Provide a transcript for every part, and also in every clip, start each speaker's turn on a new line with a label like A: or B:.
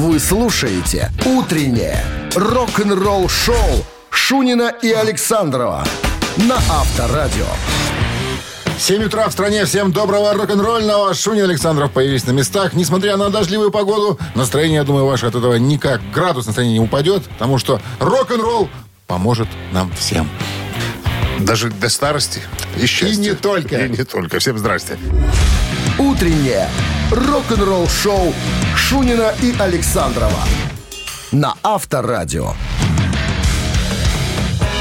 A: Вы слушаете «Утреннее рок-н-ролл-шоу» Шунина и Александрова на Авторадио.
B: 7 утра в стране. Всем доброго рок-н-ролльного. Шунин Александров появились на местах. Несмотря на дождливую погоду, настроение, я думаю, ваше от этого никак градус настроения не упадет, потому что рок-н-ролл поможет нам всем.
C: Даже до старости и счастья.
B: И не только.
C: И не только. Всем здрасте.
A: «Утреннее рок-н-ролл-шоу» Шунина и Александрова на Авторадио.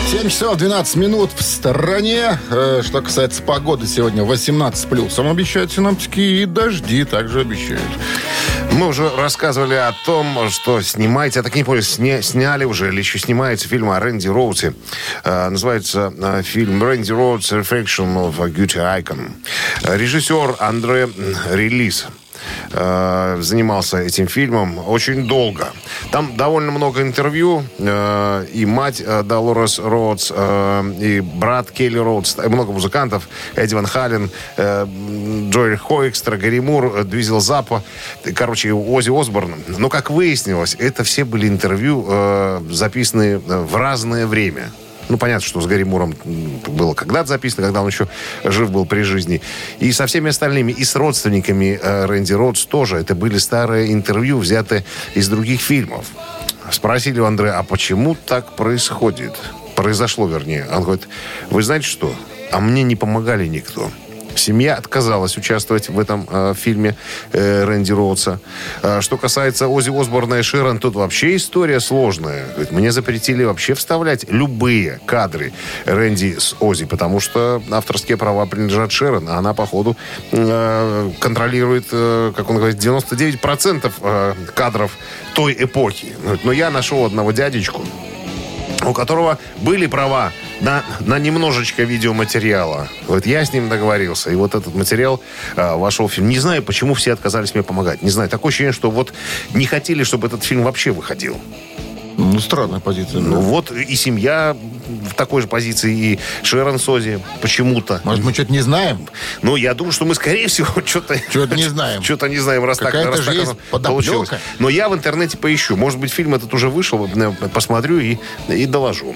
B: 7 часов 12 минут в стороне. Э, что касается погоды, сегодня 18 плюсом обещают синоптики и дожди также обещают.
C: Мы уже рассказывали о том, что снимаете, я так не понял, сня, сняли уже или еще снимается фильм о Рэнди Роуте. Э, называется э, фильм «Рэнди Роудс Reflection of a Guilty Icon». Режиссер Андре Релиз э, занимался этим фильмом очень долго. Там довольно много интервью. э, и мать э, Долорес Роудс, э, и брат Келли Роудс, много музыкантов. Эдди Ван Хален, э, Джоэль Хоекстра, Гарри Мур, э, Двизел Запа. Короче, Ози Осборн. Но, как выяснилось, это все были интервью, э, записанные в разное время. Ну, понятно, что с Гарри Муром было когда-то записано, когда он еще жив был при жизни. И со всеми остальными, и с родственниками э, Рэнди Роудс тоже. Это были старые интервью, взятые из других фильмов. Спросили у Андрея, а почему так происходит? Произошло, вернее. Он говорит, вы знаете что? А мне не помогали никто. Семья отказалась участвовать в этом э, фильме э, Рэнди Роудса. Э, что касается Ози Осборна и Широн, тут вообще история сложная. Говорит, мне запретили вообще вставлять любые кадры Рэнди с Ози, потому что авторские права принадлежат Широн, а она, походу, э, контролирует, э, как он говорит, 99% э, кадров той эпохи. Но я нашел одного дядечку, у которого были права на, на немножечко видеоматериала. Вот я с ним договорился. И вот этот материал э, вошел в фильм. Не знаю, почему все отказались мне помогать. Не знаю. Такое ощущение, что вот не хотели, чтобы этот фильм вообще выходил.
B: Ну, странная позиция.
C: Ну вот и семья в такой же позиции, и Шерон Сози почему-то.
B: Может, мы что-то не знаем?
C: Ну, я думаю, что мы, скорее всего, что-то...
B: Чего-то не знаем.
C: Что-то не знаем, раз так, раз так
B: есть
C: получилось. Но я в интернете поищу. Может быть, фильм этот уже вышел, э, посмотрю и, и доложу.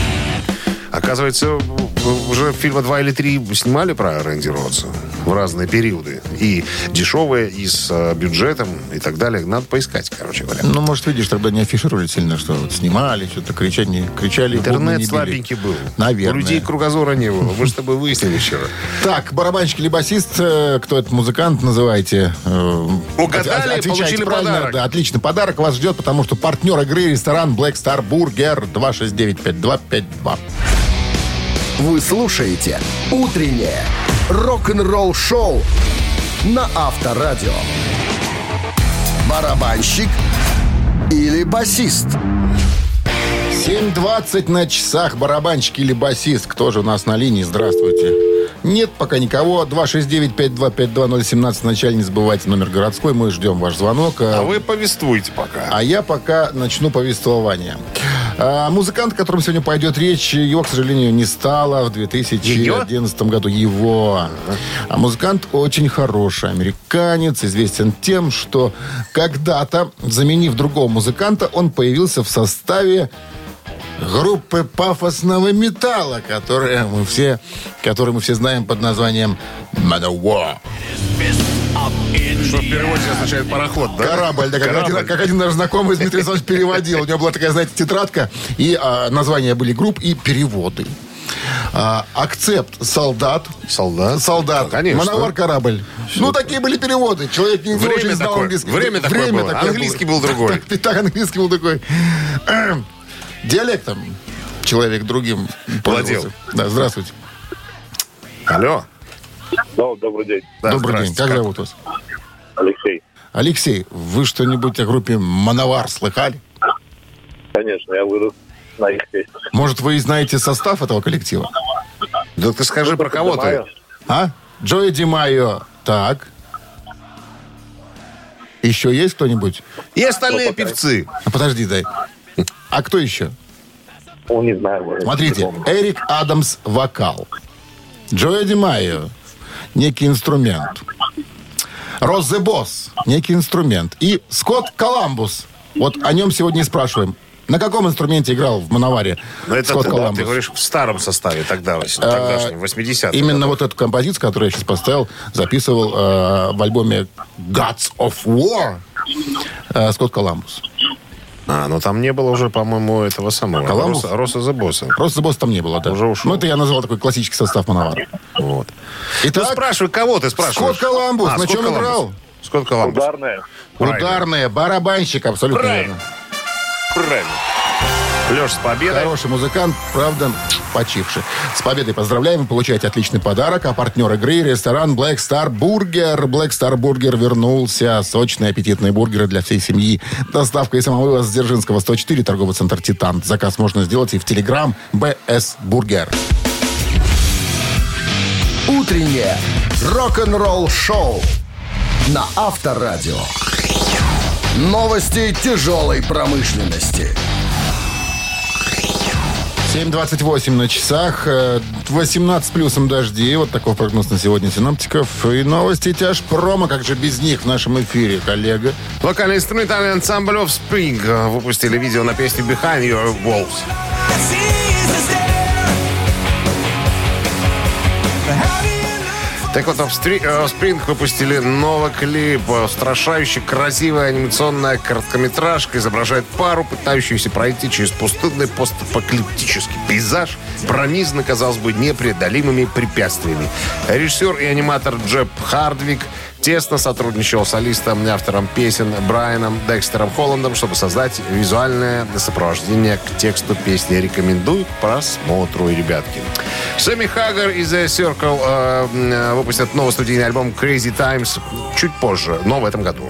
C: Оказывается, уже фильма два или три снимали про Рэнди Ротса в разные периоды. И дешевые, и с э, бюджетом, и так далее. Надо поискать, короче говоря.
B: Ну, может, видишь, тогда не афишировали сильно, что вот снимали, что-то кричали, кричали.
C: Интернет слабенький был.
B: Наверное.
C: У людей кругозора не было. Мы с тобой выяснили вчера.
B: Так, барабанщик или басист, э, кто этот музыкант, называйте. э,
C: Угадали,
B: отвечайте
C: получили
B: правильно.
C: подарок.
B: Да, отличный подарок вас ждет, потому что партнер игры ресторан Black Star Burger 269-5252.
A: Вы слушаете «Утреннее рок-н-ролл-шоу» на Авторадио. Барабанщик или басист?
B: 7.20 на часах. Барабанщик или басист. Кто же у нас на линии? Здравствуйте. Нет пока никого. 269-5252-017. Вначале не забывайте номер городской. Мы ждем ваш звонок.
C: А вы повествуйте пока.
B: А я пока начну повествование. А, музыкант, о котором сегодня пойдет речь, его, к сожалению, не стало в 2011 году. Его. А музыкант очень хороший. Американец, известен тем, что когда-то, заменив другого музыканта, он появился в составе группы пафосного металла, которая мы все, которую мы все знаем под названием Manowar.
C: Что в переводе означает пароход, да?
B: Корабль, да, как, Один, как один наш знакомый Дмитрий Александрович переводил. У него была такая, знаете, тетрадка, и а, названия были групп и переводы. А, акцепт солдат.
C: Солдат?
B: Солдат.
C: Конечно.
B: Мановар корабль. Ну, такие были переводы. Человек не
C: Время
B: очень знал
C: такое.
B: английский.
C: Время такое было. Английский был другой.
B: Так, так, английский был такой. Диалектом человек другим
C: Владел.
B: Да, здравствуйте.
C: Алло.
D: Да, добрый день,
C: Да,
B: Добрый день.
C: здрасте.
B: Как зовут вас?
D: Алексей.
B: Алексей, вы что-нибудь о группе Мановар слыхали?
D: Конечно, я вырос на их песнях.
B: Может, вы и знаете состав этого коллектива?
C: Да ты скажи про кого ты.
B: А? Джои Ди Майо. Так. Еще есть кто-нибудь?
C: И остальные певцы.
B: А, подожди, дай. А кто еще?
D: Ну, не знаю. может,
B: Смотрите. Эрик Адамс вокал. Джои Ди Майо некий инструмент. Ross the Boss, некий инструмент. И Скотт Коламбус. Вот о нем сегодня и спрашиваем. На каком инструменте играл в Мановаре
C: Но это
B: Скотт
C: ты, да,
B: Коламбус?
C: ты говоришь в старом составе тогда, тогдашнем, 80-х.
B: А, Именно вот эту композицию, которую я сейчас поставил, записывал э, в альбоме Gods of War э, Скотт Коламбус.
C: А, ну там не было уже, по-моему, этого самого.
B: Коламбус?
C: Роса, Роса Boss.
B: Просто босс там не было, да.
C: Уже ушел.
B: Ну, это я назвал такой классический состав Мановара.
C: Вот.
B: Итак,
C: Ну, спрашивай, кого ты спрашиваешь?
B: Скотт Коламбус.
C: А,
B: На
C: Скотт
B: чем
C: Коламбус.
B: играл?
C: Скотт Коламбус.
D: Ударная.
B: Ударные, барабанщик, абсолютно
C: Правильно.
B: верно.
C: Правильно. Леш, с победой.
B: Хороший музыкант, правда, почивший. С победой поздравляем. Вы получаете отличный подарок. А партнер игры – ресторан Black Star Burger. Black Star Burger вернулся. Сочные аппетитные бургеры для всей семьи. Доставка и самовывоз с Дзержинского, 104, торговый центр «Титан». Заказ можно сделать и в Телеграм «БС Бургер».
A: Утреннее рок-н-ролл-шоу на Авторадио. Новости тяжелой промышленности.
B: 7.28 на часах, э, 18 плюсом дожди. Вот такой прогноз на сегодня синоптиков. И новости тяж промо, как же без них в нашем эфире, коллега.
C: Вокально-инструментальный ансамбль Offspring э, выпустили видео на песню Behind Your Walls. Так вот, э, Offspring выпустили новый клип. Э, Устрашающе красивая анимационная короткометражка изображает пару, пытающуюся пройти через пустынный постапокалиптический пейзаж, пронизанный, казалось бы, непреодолимыми препятствиями. Режиссер и аниматор Джеб Хардвик тесно сотрудничал с солистом и автором песен Брайаном Декстером Холландом, чтобы создать визуальное сопровождение к тексту песни. Рекомендую к просмотру, ребятки. Сэмми Хаггар и The Circle э, выпустят новый студийный альбом Crazy Times чуть позже, но в этом году.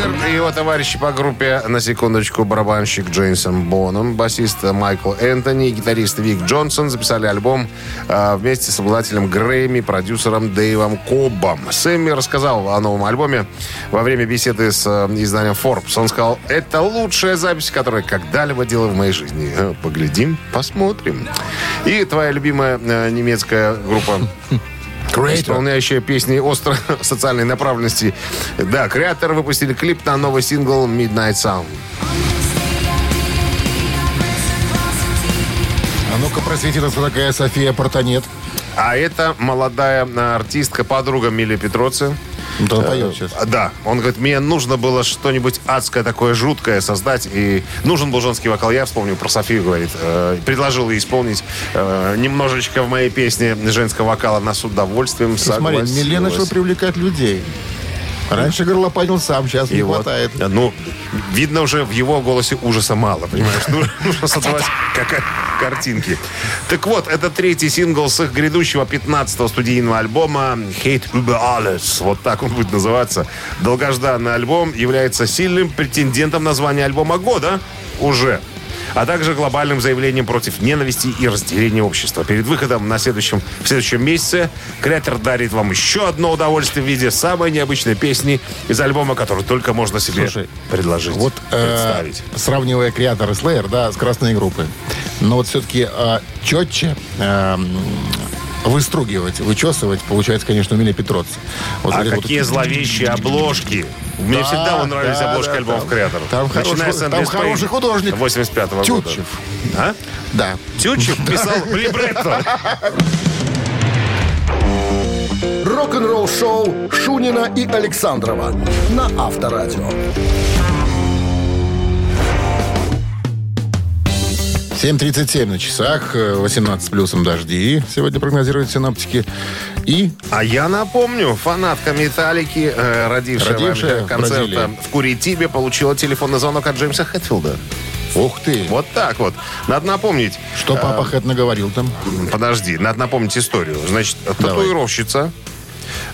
C: Хаггар и его товарищи по группе, на секундочку, барабанщик Джейсон Боном, басист Майкл Энтони и гитарист Вик Джонсон записали альбом э, вместе с обладателем Грэмми, продюсером Дэйвом Кобом. Сэмми рассказал о новом альбоме во время беседы с э, изданием Forbes. Он сказал, это лучшая запись, которую когда-либо делал в моей жизни. Э, Поглядим, посмотрим. И твоя любимая э, немецкая группа исполняющая песни остро социальной направленности. Да, креаторы выпустили клип на новый сингл Midnight Sound.
B: А ну-ка, просвети нас, такая София Портанет.
C: А это молодая э, артистка, подруга Мили Петроци.
B: Да, он поет сейчас.
C: А, Да, он говорит, мне нужно было что-нибудь адское такое жуткое создать, и нужен был женский вокал. Я вспомнил про Софию, говорит, э, предложил ей исполнить э, немножечко в моей песне женского вокала. Она с удовольствием
B: Смотри,
C: согласилась.
B: Милена начала привлекать людей. Раньше горлопанил сам, сейчас не
C: И вот,
B: хватает.
C: э, ну, видно уже в его голосе ужаса мало, понимаешь? Нужно, нужно создавать картинки. Так вот, это третий сингл с их грядущего 15-го студийного альбома «Hate über alles». Вот так он будет называться. Долгожданный альбом является сильным претендентом на звание альбома года уже а также глобальным заявлением против ненависти и разделения общества. Перед выходом на следующем, в следующем месяце креатор дарит вам еще одно удовольствие в виде самой необычной песни из альбома, который только можно себе
B: Слушай,
C: предложить,
B: Вот э,
C: представить.
B: сравнивая креатор Slayer, да, с красной группы. Но вот все-таки э, четче э, выстругивать, вычесывать, получается, конечно, у Мили Петроци. Вот
C: А
B: вот
C: какие
B: вот-
C: зловещие обложки. Мне
B: Да,
C: всегда нравились
B: да,
C: обложки
B: да,
C: альбомов
B: там-
C: креаторов.
B: там
C: Начиная
B: хороший-
C: с
B: там хороший художник.
C: 85 года.
B: Тютчев.
C: А?
B: Да.
C: Тютчев писал либретто.
A: Рок-н-ролл-шоу Шунина и Александрова на Авторадио.
B: 7.37 на часах, э, 18 с плюсом дожди. Сегодня прогнозируют синоптики. И
C: А я напомню, фанатка Металлики, э, родившая,
B: Родившая
C: концерта
B: Бразилии.
C: в Куритибе, получила телефонный звонок от Джеймса Хэтфилда.
B: ух ты,
C: Вот так вот. Надо напомнить.
B: что папа Хэт наговорил там.
C: Подожди, надо напомнить историю. Значит, татуировщица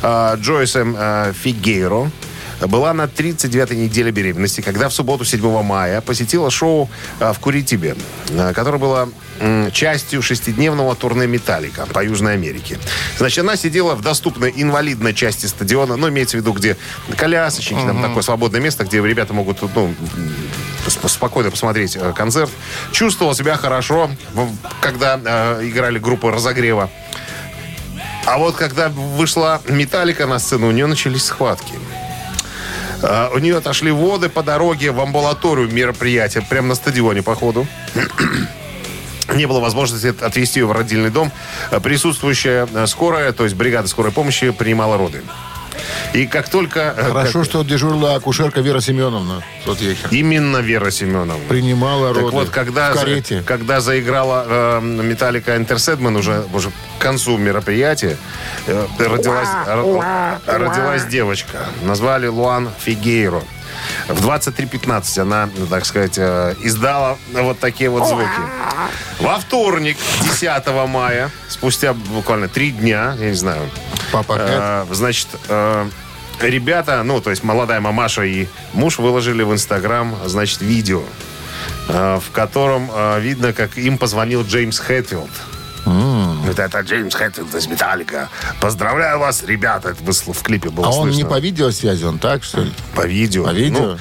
C: э, Джойс М. э, Фигейро была на 39-й неделе беременности, когда в субботу 7 мая посетила шоу э, в Куритибе, э, которое было частью шестидневного турне «Металлика» по Южной Америке. Значит, она сидела в доступной инвалидной части стадиона, ну, имеется в виду, где колясочники, там такое свободное место, где ребята могут, ну, сп- спокойно посмотреть э, концерт. Чувствовал себя хорошо, когда э, играли группы разогрева. А вот когда вышла Металлика на сцену, у нее начались схватки. А, У нее отошли воды по дороге в амбулаторию мероприятия, прямо на стадионе, походу. Не было возможности от- отвезти ее в родильный дом. Присутствующая э, скорая, то есть бригада скорой помощи, принимала роды. И как только... э,
B: Хорошо,
C: как-
B: что дежурила акушерка Вера Семеновна в тот вечер.
C: Именно Вера Семеновна.
B: Принимала
C: Так
B: роды
C: вот, когда,
B: в
C: за-
B: карете.
C: когда заиграла э, Металлика Enter Sandman уже, уже к концу мероприятия, э, родилась, р- родилась девочка. Назвали Луан Фигейро. В 23.15 она, так сказать, э, издала вот такие вот звуки. Во вторник, 10 мая, спустя буквально три дня, я не знаю,
B: Папа.
C: Э, значит, э, ребята, ну, то есть молодая мамаша и муж выложили в Инстаграм, значит, видео, э, в котором э, видно, как им позвонил Джеймс Хэтфилд. Вот это Джеймс Хэтфилд из Металлика. Поздравляю вас, ребята. Это в клипе было
B: А он
C: слышно.
B: не по видеосвязи, он так, что ли?
C: По видео.
B: По видео?
C: Ну,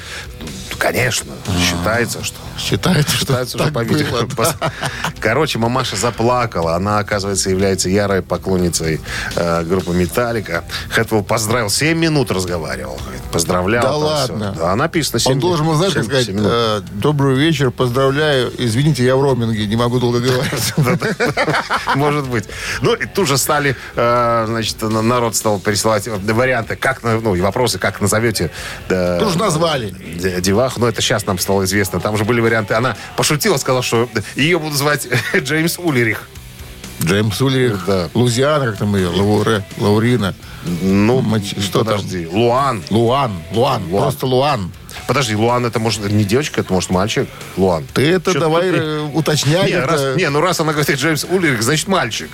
C: конечно. Считается, что...
B: Считается, что
C: Считается, что
B: так
C: по видео.
B: было, да.
C: Короче, мамаша заплакала. Она, оказывается, является ярой поклонницей э, группы «Металлика». Хэтвелл поздравил. 7 минут разговаривал. Говорит, Поздравлял.
B: Да ладно?
C: всё. Да, написано 7
B: Он должен был, знаешь, как сказать, э, добрый вечер, поздравляю, извините, я в роуминге, не могу долго говорить.
C: Может быть. Ну, и тут же стали, э, значит, на- народ стал присылать варианты, как, ну, вопросы, как назовете.
B: Тут же назвали.
C: Д- Деваху, но это сейчас нам стало известно. Там же были варианты. Она пошутила, сказала, что ее будут звать Джеймс Улерих.
B: Джеймс Ульрих,
C: Да.
B: Лузиана, как там ее, Лауре, Лаурина,
C: Ну,
B: Мать- что там?
C: подожди. Луан.
B: Луан, Луан,
C: Луан.
B: просто Луан.
C: Подожди, Луан это может не девочка, это может мальчик. Луан.
B: Ты это
C: Чё-то
B: давай
C: тут-
B: э, уточняй.
C: Не,
B: это-
C: раз, не, ну раз она говорит Джеймс Улерих, значит мальчик.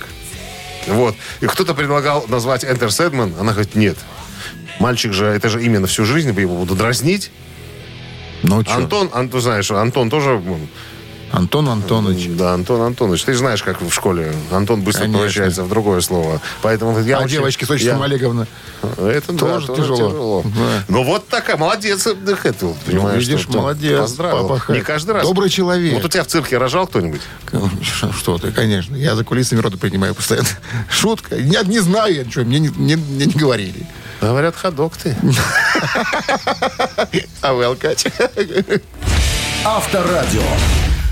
C: Вот. И кто-то предлагал назвать Энтер Сэдман, она говорит, нет. Мальчик же, это же именно всю жизнь его буду дразнить.
B: Ну, чё?
C: Антон, Антон, знаешь, Антон тоже...
B: Антон Антонович.
C: Да, Антон Антонович. Ты же знаешь, как в школе Антон быстро
B: Конечно.
C: превращается в другое слово. Поэтому я
B: а
C: очень-
B: девочки с отчеством
C: я-
B: Олеговна.
C: Это да,
B: Тоже тяжело. Да.
C: Ну вот такая, молодец, э, Хэтфилд, понимаешь.
B: видишь,
C: что- что
B: молодец,
C: Поздравил.
B: папа.
C: Не каждый раз.
B: Добрый человек.
C: Вот у тебя в цирке рожал кто-нибудь?
B: Что ты, конечно. Я за кулисами роды принимаю постоянно. Шутка. Я не знаю, я ничего, мне не, не- мне не говорили.
C: Говорят, ходок ты.
B: А вы алкач.
A: Авторадио.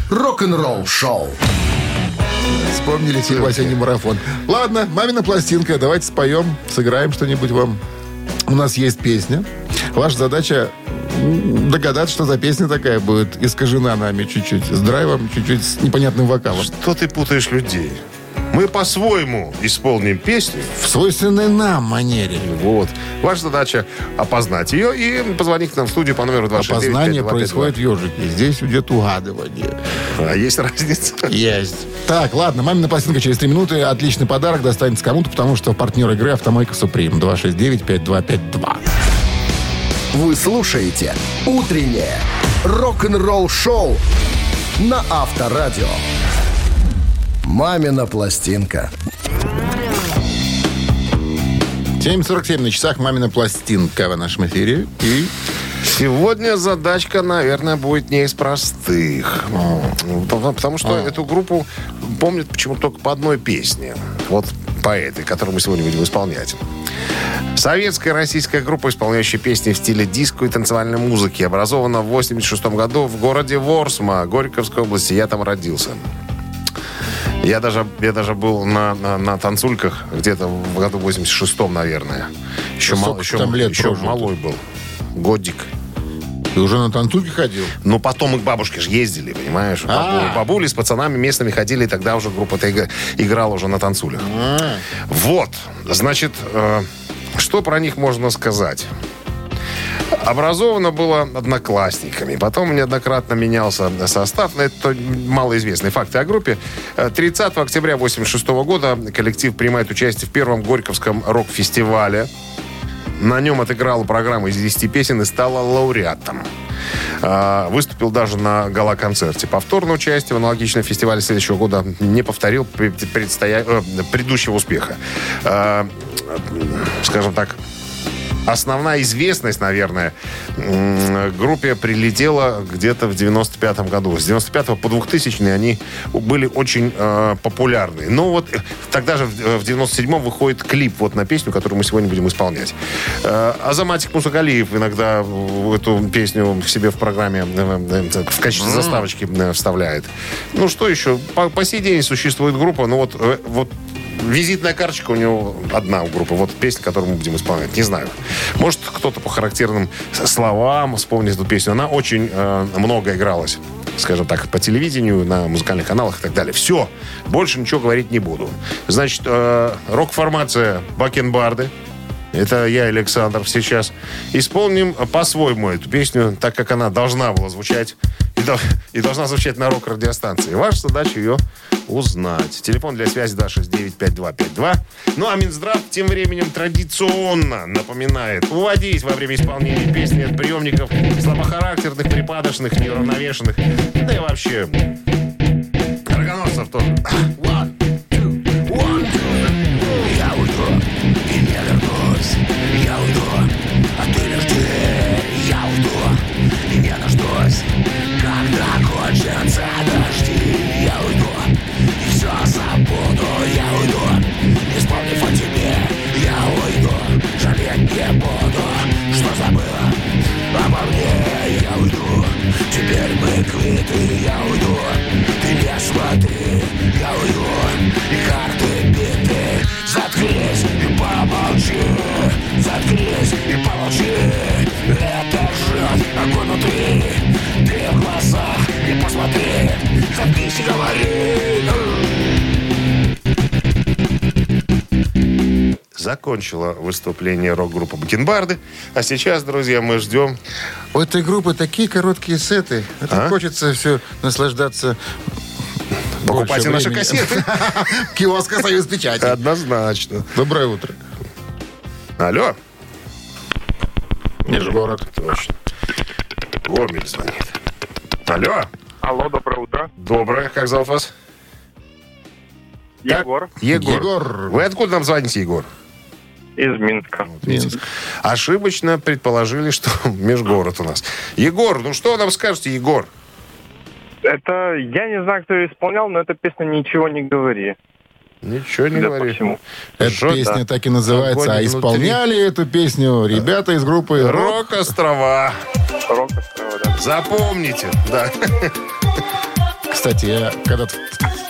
A: Рок-н-ролл шоу.
B: Вспомнили «Осенний марафон». Ладно, мамина пластинка. Давайте споем, сыграем что-нибудь вам. У нас есть песня. Ваша задача догадаться, что за песня такая будет. Искажена нами чуть-чуть. С драйвом, чуть-чуть с непонятным вокалом.
C: Что ты путаешь людей? Мы по-своему исполним песню.
B: В свойственной нам манере.
C: Вот. Ваша задача опознать ее и позвонить к нам в студию по номеру 269
B: Опознание происходит в ежике. Здесь идет угадывание.
C: А есть разница?
B: Есть. Так, ладно, мамина пластинка через три минуты. Отличный подарок достанется кому-то, потому что партнер игры «Автомойка Суприм» 269-5252.
A: Вы слушаете «Утреннее рок-н-ролл-шоу» на Авторадио. «Мамина пластинка».
B: 7.47 на часах «Мамина пластинка» в нашем эфире. И
C: Сегодня задачка, наверное, будет не из простых. Потому потому что эту группу помнят почему-то только по одной песне. Вот по этой, которую мы сегодня будем исполнять. Советская российская группа, исполняющая песни в стиле диско и танцевальной музыки, образована в 86 году в городе Ворсма, Горьковской области. Я там родился. Я даже, я даже был на, на, на танцульках где-то в году 86-м, наверное. Еще, мал- еще,
B: там лет
C: еще
B: прожил-то?
C: малой был. Годик.
B: ты уже на танцульке ходил?
C: Ну, потом мы к бабушке же ездили, понимаешь?
B: А.
C: Бабу- Бабули с пацанами местными ходили, и тогда уже группа-то играла уже на танцулях. Вот, значит, э, что про них можно сказать? Образовано было одноклассниками. Потом неоднократно менялся состав. Это малоизвестные факты о группе. Э, 30 октября 1986 года коллектив принимает участие в первом Горьковском рок-фестивале. На нем отыграла программу из 10 песен и стала лауреатом. А, Выступил даже на гала-концерте. Повторное участие в аналогичном фестивале следующего года не повторил пре- предстоя- э, предыдущего успеха. А, Скажем так, основная известность, наверное, группе прилетела где-то в 95 году. С 95 по 2000 они были очень э, популярны. Но вот э, тогда же в в 97-м выходит клип вот на песню, которую мы сегодня будем исполнять. Э, Азаматик Мусагалиев иногда в эту песню себе в программе э, э, в качестве заставочки э, вставляет. Ну что еще? По, по сей день существует группа, но вот, э, вот Визитная карточка у него одна у группы. Вот песня, которую мы будем исполнять. Не знаю. Может, кто-то по характерным словам вспомнит эту песню. Она очень э, много игралась. Скажем так, по телевидению, на музыкальных каналах и так далее. Все. Больше ничего говорить не буду. Значит, э, рок-формация Бакенбарды. Это я, Александр, сейчас исполним по-своему эту песню, так как она должна была звучать и, дол- и должна звучать на рок-радиостанции. Ваша задача ее узнать. Телефон для связи 269-5252. Ну, а Минздрав тем временем традиционно напоминает уводить во время исполнения песни от приемников слабохарактерных, припадочных, неуравновешенных, да и вообще рогоносцев тоже. кончатся дожди, я уйду и все забуду. Я уйду, не вспомнив о тебе. Я уйду, жалеть не буду, что забыла обо мне. Я уйду, теперь мы квиты. Я уйду, ты не смотри. Я уйду, и карты биты. Заткнись и помолчи. Заткнись и помолчи. И посмотри. Заткнись и говори. Закончила выступление рок-группа Бакенбарды. А сейчас, друзья, мы ждем
B: У этой группы такие короткие сеты. Это
C: А?
B: хочется все наслаждаться.
C: Покупайте наши кассеты.
B: Киоска «Союз печати».
C: Однозначно.
B: Доброе утро.
C: Алло.
B: Нижегород.
C: Точно. Гомель звонит. Алло.
D: Алло, доброе утро.
C: Доброе. Как зовут вас?
D: Егор
C: Егор.
B: Егор.
C: Вы откуда нам звоните, Егор?
D: из Минска.
B: Минск.
C: Ошибочно предположили, что межгород у нас. Егор, ну что нам скажете, Егор?
D: Это, я не знаю, кто ее исполнял, но эта песня «Ничего не говори».
C: Ничего не
D: по
C: говори.
B: Эта
C: Жжет,
B: песня
C: да.
B: так и называется.
C: Огонь
B: А
C: внутри.
B: исполняли эту песню ребята из группы «Рок».
C: Рок-острова.
D: Рок острова, да.
C: Запомните. Да.
B: Кстати, я когда-то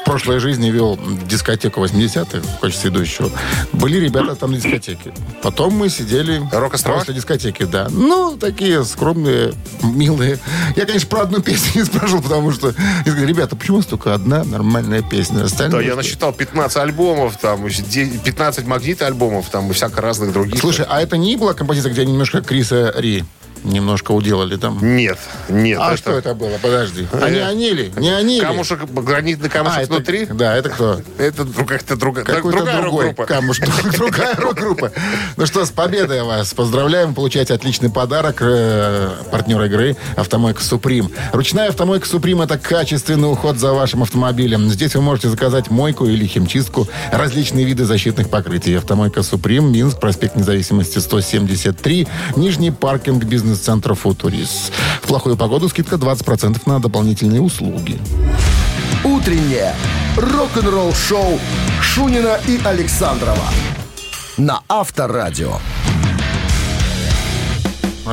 B: в прошлой жизни вел дискотеку 80-х в качестве ведущего. Были ребята там на дискотеке. Потом мы сидели
C: Рок-острова?
B: после дискотеки, да. Ну, такие скромные, милые. Я, конечно, про одну песню не спрашивал, потому что... Я говорю, ребята, почему у вас только одна нормальная песня?
C: Да,
B: Остальные...
C: я насчитал 15 альбомов, там, еще 10 15 магнит альбомов, там, и всяко разных других.
B: Слушай, а это не была композиция, где немножко Криса Ри немножко уделали там?
C: Нет, нет.
B: А что это было? Подожди. Они они ли? Не они ли?
C: Камушек, гранитный камушек
B: А, это-
C: внутри?
B: Да, это кто?
C: Это друг- как-то
B: Какой-то
C: другая
B: другой
C: рок-группа.
B: камуш, другая рок-группа. Ну что, с победой вас. Поздравляем. Получаете отличный подарок. э, Партнер игры «Автомойка Суприм». Ручная «Автомойка Суприм» — это качественный уход за вашим автомобилем. Здесь вы можете заказать мойку или химчистку, различные виды защитных покрытий. «Автомойка Суприм», Минск, проспект Независимости, 173, Нижний паркинг бизнес-центра «Футурис». В плохую погоду скидка 20% на дополнительные услуги.
A: Утреннее рок-н-ролл-шоу Шунина и Александрова на Авторадио.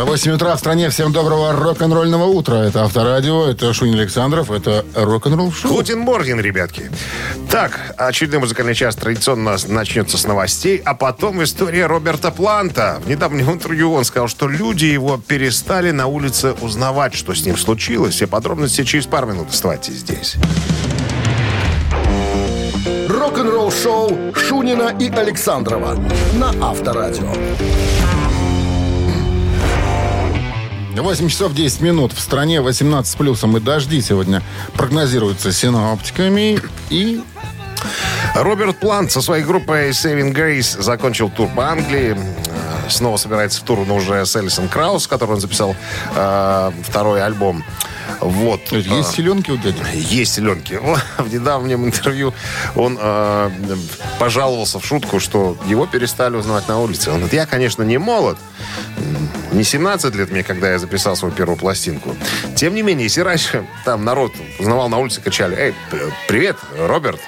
B: 8 утра в стране. Всем доброго рок-н-ролльного утра. Это Авторадио, это Шунин Александров, это рок-н-ролл шоу.
C: Guten Morgen, ребятки. Так, очередной музыкальный час традиционно у нас начнется с новостей, а потом история Роберта Планта. В недавнем интервью он сказал, что люди его перестали на улице узнавать, что с ним случилось. Все подробности через пару минут. Оставайтесь здесь.
A: Рок-н-ролл-шоу Шунина и Александрова на Авторадио.
B: 8 часов 10 минут. В стране 18 с плюсом и дожди сегодня прогнозируются синоптиками. И
C: Роберт Плант со своей группой Saving Grace закончил тур по Англии. Э, Снова собирается в тур, но уже с Элисон Краус, с которой он записал э, второй альбом. Вот.
B: Есть
C: А,
B: селенки у дяди?
C: есть селенки. В недавнем интервью он э, пожаловался в шутку, что его перестали узнавать на улице. Он говорит, я, конечно, не молод, не 17 лет мне, когда я записал свою первую пластинку. Тем не менее, если раньше там народ узнавал на улице, кричали, эй, привет, Роберт.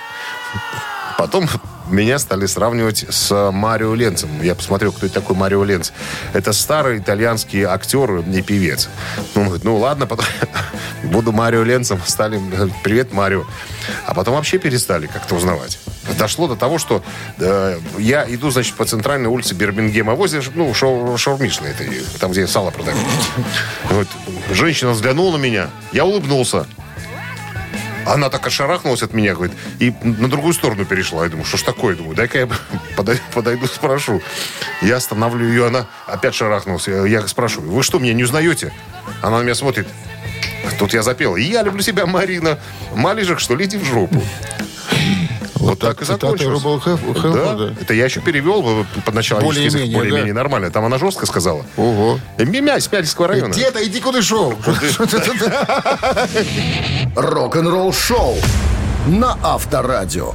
C: Потом меня стали сравнивать с Марио Ленцем. Я посмотрел, кто это такой Марио Ленц. Это старый итальянский актер и певец. Он говорит, ну ладно, потом буду Марио Ленцем. Стали, привет, Марио. А потом вообще перестали как-то узнавать. Дошло до того, что э, я иду, значит, по центральной улице Бирмингема, возле, ну, шау- шаурмичной, там, где сало продают. Вот, женщина взглянула на меня, я улыбнулся. Она так ошарахнулась от меня, говорит, и на другую сторону перешла. Я думаю, что ж такое? Думаю, дай-ка я подойду, подойду, спрошу. Я останавливаю ее, она опять шарахнулась. Я, я спрашиваю, вы что, меня не узнаете? Она на меня смотрит. Тут я запел. Я люблю себя, Марина. Малежик, что иди в жопу. Вот, так, и закончилось.
B: Хэфа,
C: да,
B: да.
C: это я еще перевел э, под начало
B: Более-менее,
C: язык, более-менее
B: да.
C: нормально. Там она жестко сказала.
B: Ого.
C: Мимя, с Пяльского района.
B: Где-то иди куда шел.
A: Рок-н-ролл шоу на Авторадио.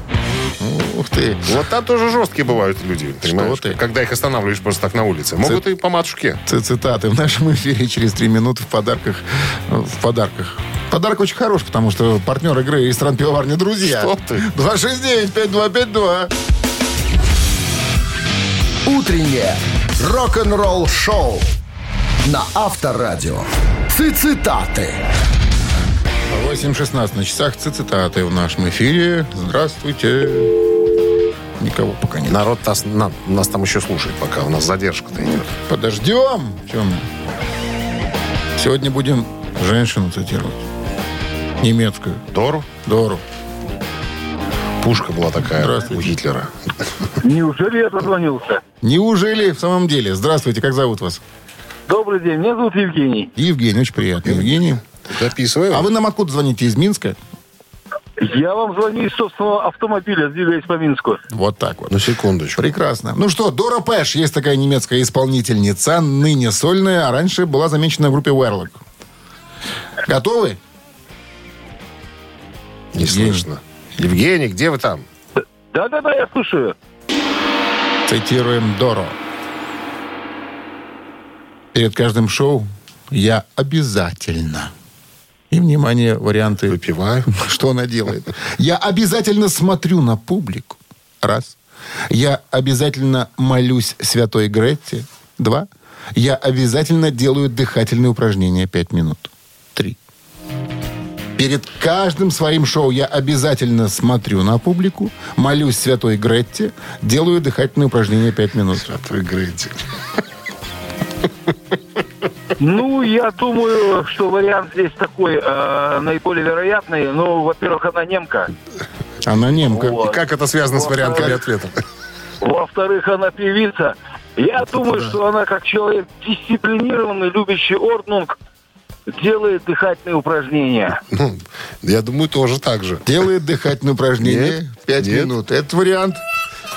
B: Ух ты.
C: Вот там тоже жесткие бывают люди, понимаешь?
B: ты?
C: Когда их останавливаешь просто так на улице. Могут и по матушке.
B: Ц- Цитаты в нашем эфире через три минуты в подарках. э, В подарках. Подарок очень хорош, потому что партнер игры ресторан «Пивоварня Друзья».
C: Что ты?
B: 269-5252.
A: Утреннее рок-н-ролл шоу на Авторадио. Цитаты.
B: 8.16 на часах цитаты в нашем эфире. Здравствуйте. Никого пока нет.
C: Народ нас, на- нас там еще слушает пока. У нас задержка-то идет.
B: Подождем. Чем? Сегодня будем женщину цитировать. Немецкую.
C: Дору?
B: Дору.
C: Пушка была такая у
B: Здравствуйте.
C: Гитлера.
E: Неужели я дозвонился?
B: Неужели в самом деле? Здравствуйте, как зовут вас?
E: Добрый день, меня зовут Евгений.
B: Евгений, очень приятно. Евгений.
C: Записываю.
B: А вы нам откуда звоните? Из Минска?
E: Я вам звоню из собственного автомобиля, двигаясь по Минску.
B: Вот так вот.
C: На секундочку.
B: Прекрасно. Ну что, Дора Пэш, есть такая немецкая исполнительница, ныне сольная, а раньше была замечена в группе Werlock. Готовы?
C: Не
B: Евгений.
C: слышно. Евгений, где вы там?
E: Да-да-да, я слушаю.
B: Цитируем Доро. Перед каждым шоу я обязательно... И, внимание, варианты,
C: Выпиваю.
B: что она делает. Я обязательно смотрю на публику. Раз. Я обязательно молюсь святой Гретте. Два. Я обязательно делаю дыхательные упражнения пять минут. Перед каждым своим шоу я обязательно смотрю на публику, молюсь святой Гретте, делаю дыхательные упражнения пять минут.
C: Вы играете.
E: Ну, я думаю, что вариант здесь такой э, наиболее вероятный. Ну, во-первых, она немка.
B: Она немка.
E: Вот.
C: Как это связано с вариантами ответов?
E: Во-вторых, она певица. Я думаю, что она как человек дисциплинированный, любящий орднунг, делает дыхательные упражнения.
C: Ну, я думаю, тоже так же.
B: Делает дыхательные упражнения
C: Нет,
B: пять
C: нет.
B: минут. Это вариант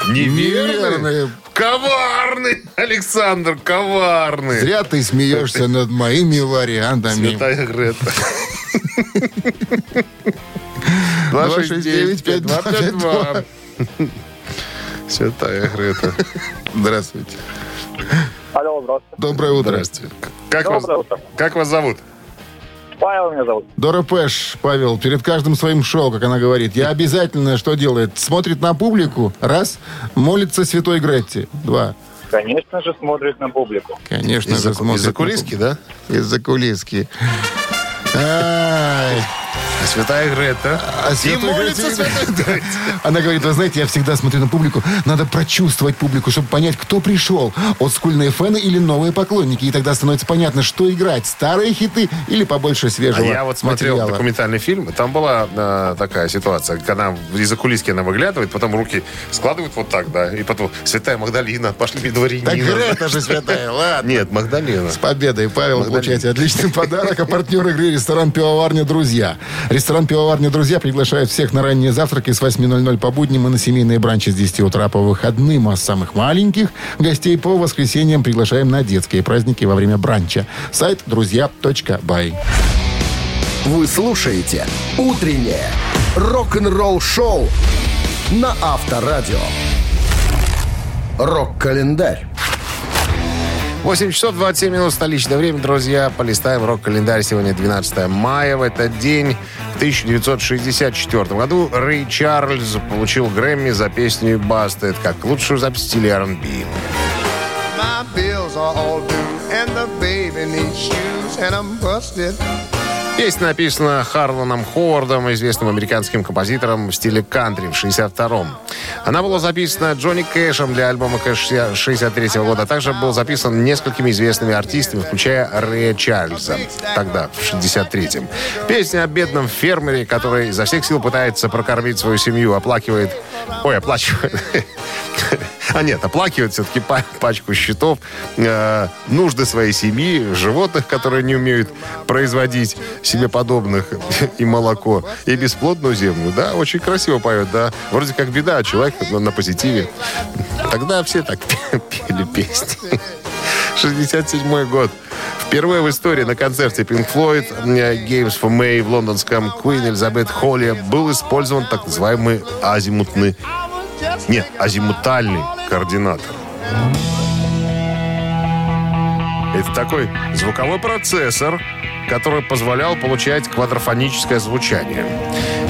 B: неверный.
C: Коварный, Александр, коварный.
B: Зря ты смеешься над моими вариантами.
C: Святая Грета.
B: 269-5252.
C: Святая Грета.
B: Здравствуйте.
D: Алло, здравствуйте.
B: Доброе утро.
C: Здравствуйте. Как вас,
D: Доброе утро.
C: как вас зовут?
D: Павел меня зовут.
B: Дора Пэш, Павел, перед каждым своим шоу, как она говорит, я обязательно что делает? Смотрит на публику, раз, молится святой Гретте, два.
D: Конечно же, смотрит на публику.
B: Конечно
C: Из-за
B: же, смотрит
C: из-за
B: на
C: кулиски, да?
B: Из-за кулиски. Ай.
C: А Святая Грета.
B: А
C: И
B: святой
C: молится
B: Грете. Она говорит, вы знаете, я всегда смотрю на публику. Надо прочувствовать публику, чтобы понять, кто пришел. Олдскульные фэны или новые поклонники. И тогда становится понятно, что играть. Старые хиты или побольше
C: А
B: свежего
C: я вот смотрел
B: материала.
C: документальный фильм, там была э, такая ситуация, когда из-за кулиски она выглядывает, потом руки складывают вот так, да, и потом Святая Магдалина, пошли дворянина.
B: Так Грета же святая, ладно.
C: Нет, Магдалина.
B: С победой, Павел,
C: Магдалина.
B: получаете отличный подарок. А партнер игры ресторан «Пивоварня Друзья». Ресторан «Пивоварня Друзья» приглашает всех на ранние завтраки с 8.00 по будням и на семейные бранчи с 10 утра по выходным. А самых маленьких гостей по воскресеньям приглашаем на детские праздники во время бранча. Сайт друзья.бай.
A: Вы слушаете «Утреннее рок-н-ролл-шоу» на Авторадио. Рок-календарь.
C: 8 часов 27 минут столичное время, друзья. Полистаем рок-календарь. Сегодня 12 мая. В этот день, в 1964 году, Рэй Чарльз получил Грэмми за песню «Busted» как лучшую запись стиле R&B.
F: My bills are all due, and the baby needs shoes, and I'm busted.
C: Песня написана Харланом Ховардом, известным американским композитором в стиле кантри в 62-м. Она была записана Джонни Кэшем для альбома Кэш 63 -го года. Также был записан несколькими известными артистами, включая Рэя Чарльза, тогда, в 63-м. Песня о бедном фермере, который изо всех сил пытается прокормить свою семью, оплакивает... Ой, оплачивает... А нет, оплакивает все-таки пачку счетов, э, нужды своей семьи, животных, которые не умеют производить себе подобных, и молоко, и бесплодную землю. Да, очень красиво поет, да. Вроде как беда, а человек на, на позитиве. Тогда все так пели песни. 67 год. Впервые в истории на концерте Pink Floyd Games for May в лондонском Queen Elizabeth Холле был использован так называемый азимутный нет, азимутальный координатор. Это такой звуковой процессор, который позволял получать квадрофоническое звучание.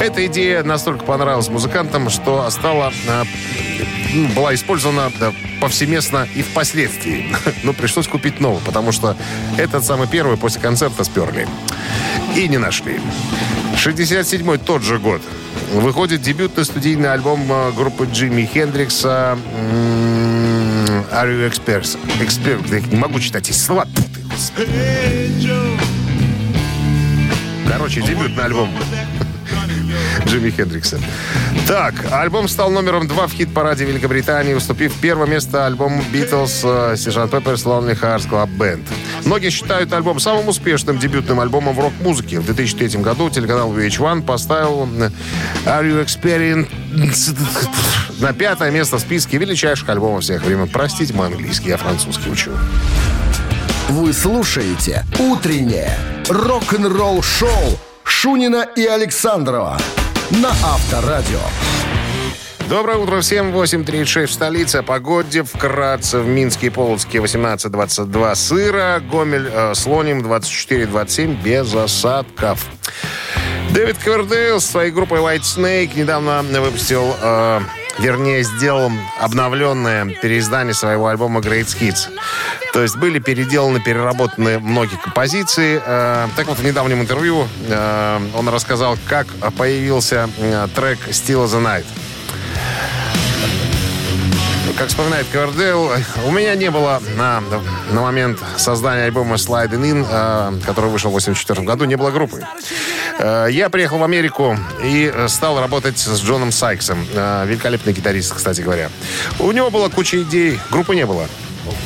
C: Эта идея настолько понравилась музыкантам, что стала э, была использована повсеместно и впоследствии. Но пришлось купить новый, потому что этот самый первый после концерта сперли. И не нашли. 67-й тот же год. Выходит дебютный студийный альбом э, группы Джимми Хендрикса Are You Experts? Expert. Я не могу читать эти слова. Короче, дебютный альбом Джимми Хендрикса. Так, альбом стал номером два в хит-параде Великобритании, уступив первое место альбому Beatles Sgt. Pepper's Lonely Hearts Club Band. Многие считают альбом самым успешным дебютным альбомом в рок-музыке. В 2003 году телеканал VH1 поставил э, Are You Experienced на пятое место в списке величайших альбомов всех времен. Простите мой английский, я французский учу.
A: Вы слушаете «Утреннее рок-н-ролл-шоу» Шунина и Александрова на Авторадио.
C: Доброе утро всем. 8.36 в столице. О погоде вкратце. В Минске и Полоцке 18-22 сыро. Гомель э, Слоним 24-27 без осадков. Дэвид Ковердейл с своей группой White Snake недавно выпустил, э, вернее, сделал обновленное переиздание своего альбома Great Hits. То есть были переделаны, переработаны многие композиции. Э, так вот, в недавнем интервью э, он рассказал, как появился э, трек Still the Night. Как вспоминает Ковердейл, у меня не было на, на момент создания альбома Sliding In, э, который вышел в 84 году, не было группы. Э, я приехал в Америку и стал работать с Джоном Сайксом. Э, великолепный гитарист, кстати говоря. У него была куча идей, группы не было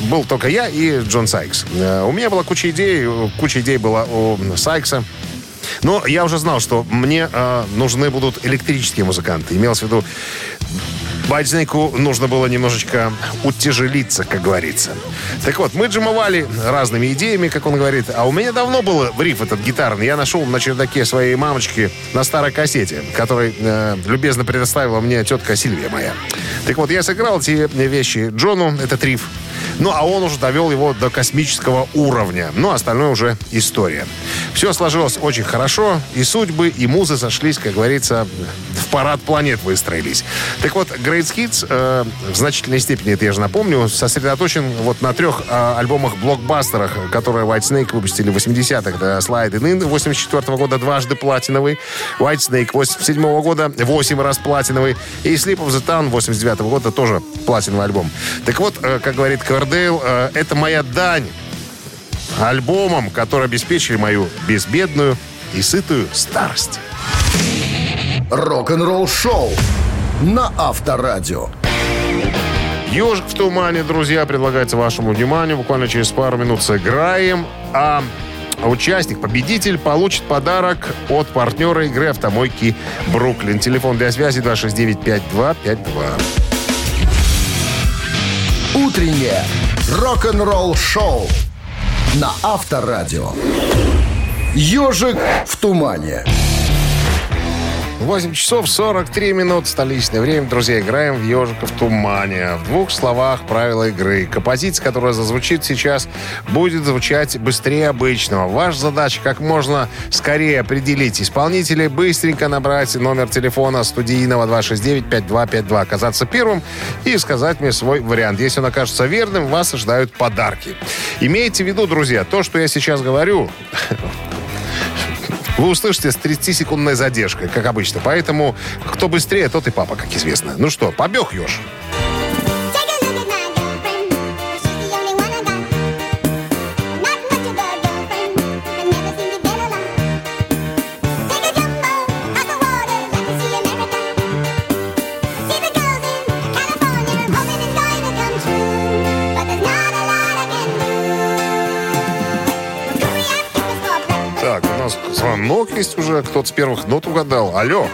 C: был только я и Джон Сайкс. У меня была куча идей, куча идей была у Сайкса. Но я уже знал, что мне э, нужны будут электрические музыканты. Имелось в виду, Байтснейку нужно было немножечко утяжелиться, как говорится. Так вот, мы джимовали разными идеями, как он говорит. А у меня давно был риф этот гитарный. Я нашел на чердаке своей мамочки на старой кассете, который э, любезно предоставила мне тетка Сильвия моя. Так вот, я сыграл эти вещи Джону, этот риф. Ну, а он уже довел его до космического уровня. Ну, остальное уже история. Все сложилось очень хорошо. И судьбы, и музы сошлись, как говорится, в парад планет выстроились. Так вот, Great Hits, э, в значительной степени, это я же напомню, сосредоточен вот на трех э, альбомах-блокбастерах, которые White Snake выпустили в 80-х. Это Slide In 84 года дважды платиновый, White Snake 87 года 8 раз платиновый и Sleep of the Town 89 года тоже платиновый альбом. Так вот, э, как говорит Ковердейл, э, это моя дань альбомом, которые обеспечили мою безбедную и сытую старость.
A: Рок-н-ролл-шоу на Авторадио.
C: «Ежик в тумане», друзья, предлагается вашему вниманию. Буквально через пару минут сыграем. А участник, победитель, получит подарок от партнера игры «Автомойки Бруклин». Телефон для связи 269-5252.
A: Утреннее рок-н-ролл-шоу на Авторадио. Ежик в тумане.
C: 8 часов 43 минут столичное время. Друзья, играем в «Ежика в тумане». В двух словах правила игры. Композиция, которая зазвучит сейчас, будет звучать быстрее обычного. Ваша задача как можно скорее определить исполнителей, быстренько набрать номер телефона студийного 269-5252, оказаться первым и сказать мне свой вариант. Если он окажется верным, вас ожидают подарки. Имейте в виду, друзья, то, что я сейчас говорю, вы услышите с 30-секундной задержкой, как обычно. Поэтому кто быстрее, тот и папа, как известно. Ну что, побег еж? Есть уже. Кто-то с первых нот угадал. Алло.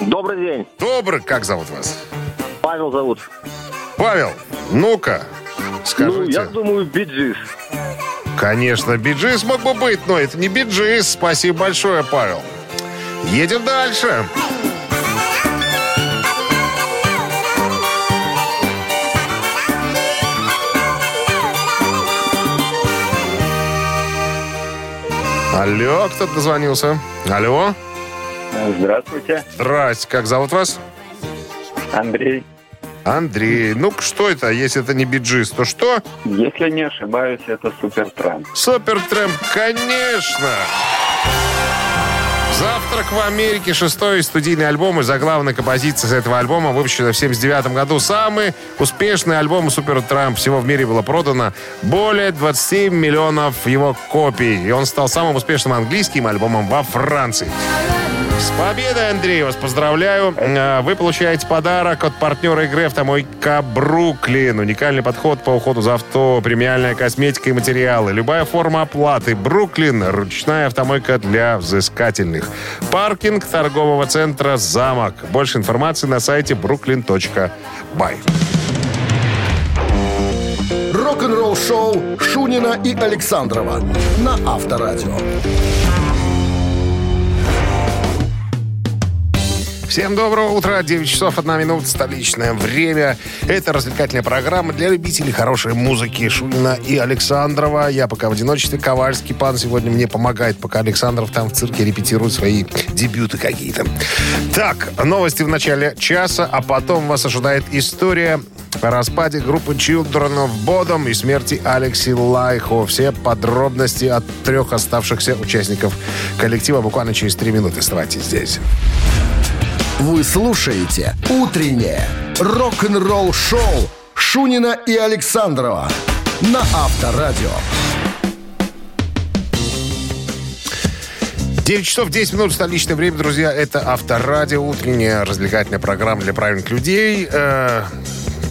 E: Добрый день.
C: Добрый. Как зовут вас?
E: Павел зовут.
C: Павел, ну-ка,
E: Ну,
C: скажите.
E: я думаю, Биджис.
C: Конечно, биджис мог бы быть, но это не биджис. Спасибо большое, Павел. Едем дальше. Алло, кто-то дозвонился. Алло.
D: Здравствуйте,
C: Здрасте, как зовут вас?
D: Андрей.
C: Андрей. ну что это, если это не биджис, то что?
D: Если не ошибаюсь, это Супертрамп.
C: Супертрэмп, конечно! «Завтрак в Америке» — шестой студийный альбом и заглавная композиция с этого альбома, выпущена в 79 году. Самый успешный альбом «Супертрамп». Всего в мире было продано более 20 миллионов его копий. И он стал самым успешным английским альбомом во Франции. С победой, Андрей, вас поздравляю. Э, Вы получаете подарок от партнера игры «Автомойка Бруклин». Уникальный подход по уходу за авто, премиальная косметика и материалы. Любая форма оплаты. Бруклин. Ручная автомойка для взыскательных. Паркинг торгового центра «Замок». Больше информации на сайте brooklyn.by.
A: Рок-н-ролл шоу Шунина и Александрова на Авторадио.
C: Всем доброго утра. 9 часов 1 минута. Столичное время. Это развлекательная программа для любителей хорошей музыки. Шунина и Александрова. Я пока в одиночестве. Ковальский пан сегодня мне помогает, пока Александров там в цирке репетирует свои дебюты какие-то. Так, новости в начале часа, а потом вас ожидает история о распаде группы Children of Bodom и смерти Алекси Лайхо. Все подробности от трех оставшихся участников коллектива буквально через три минуты. Оставайтесь здесь.
A: Вы слушаете «Утреннее рок-н-ролл-шоу» Шунина и Александрова на Авторадио.
C: 9 часов 10 минут столичное время, друзья. Это Авторадио, утренняя развлекательная программа для правильных людей.